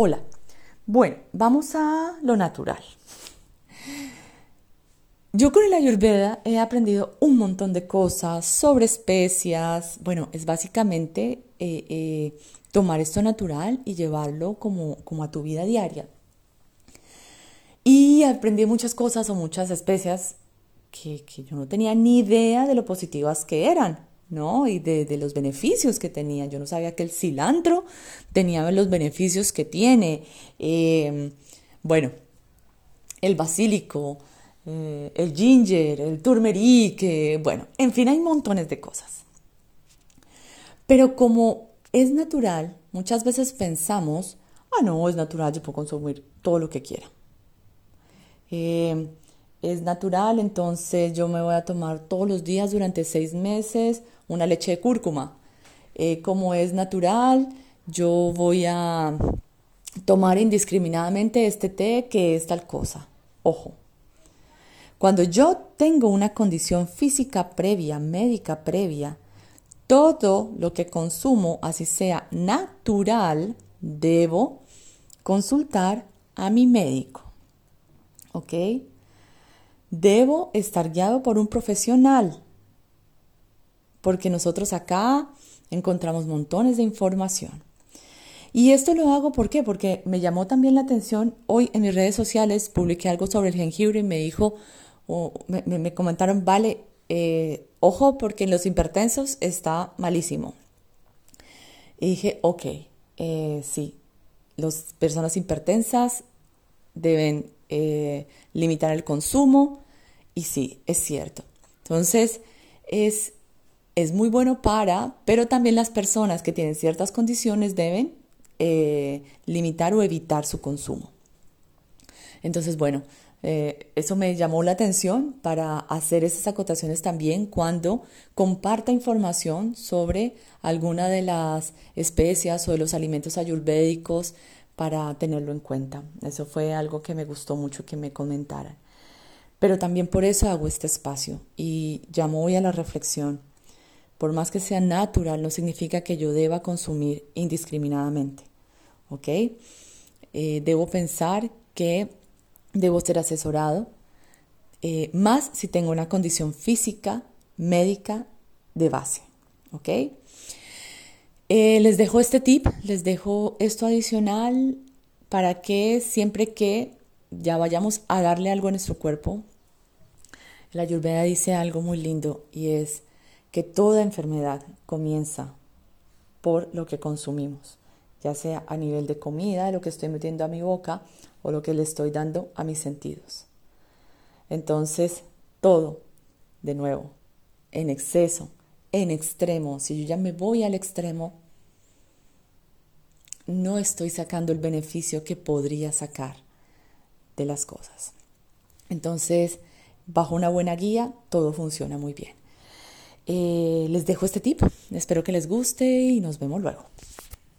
Hola. Bueno, vamos a lo natural. Yo con el Ayurveda he aprendido un montón de cosas sobre especias. Bueno, es básicamente eh, eh, tomar esto natural y llevarlo como, como a tu vida diaria. Y aprendí muchas cosas o muchas especias que, que, yo no tenía ni idea de lo positivas que eran, ¿no? Y de, los beneficios que tenían. Yo no sabía que el cilantro tenía los beneficios que tiene. Eh, bueno, el basílico, eh, el ginger, el turmeric, bueno, en fin, hay montones de cosas. Pero como es natural, muchas veces pensamos, ah, no, es natural, yo puedo consumir todo lo que quiera. Es natural, entonces yo me voy a tomar todos los días durante seis meses una leche de cúrcuma. Eh, como es natural, yo voy a tomar indiscriminadamente este té que es tal cosa. Ojo. Cuando yo tengo una condición física previa, médica previa, todo lo que consumo, así sea natural, debo consultar a mi médico. ¿Ok? Debo estar guiado por un profesional, porque nosotros acá encontramos montones de información. Y esto lo hago. Porque me llamó también la atención. Hoy en mis redes sociales publiqué algo sobre el jengibre y me dijo, o me, comentaron, vale, eh, ojo porque en los hipertensos está malísimo. Y dije, ok, eh, sí, las personas hipertensas deben eh, limitar el consumo y sí, es cierto. Entonces, es, es muy bueno para, pero también las personas que tienen ciertas condiciones deben eh, limitar o evitar su consumo. Entonces, bueno, eh, eso me llamó la atención para hacer esas acotaciones también cuando comparta información sobre alguna de las especias o de los alimentos ayurvédicos para tenerlo en cuenta. Eso fue algo que me gustó mucho que me comentaran. Pero también por eso hago este espacio y llamo hoy a la reflexión. Por más que sea natural, no significa que yo deba consumir indiscriminadamente. ¿Ok? Eh, debo pensar que debo ser asesorado, eh, más si tengo una condición física, médica de base. ¿Ok? Eh, les dejo este tip, les dejo esto adicional para que siempre que ya vayamos a darle algo a nuestro cuerpo, la Ayurveda dice algo muy lindo y es que toda enfermedad comienza por lo que consumimos, ya sea a nivel de comida, lo que estoy metiendo a mi boca o lo que le estoy dando a mis sentidos. Entonces, todo, de nuevo, en exceso, en extremo, si yo ya me voy al extremo, no estoy sacando el beneficio que podría sacar de las cosas. Entonces, bajo una buena guía, todo funciona muy bien. Eh, les dejo este tip, espero que les guste y nos vemos luego.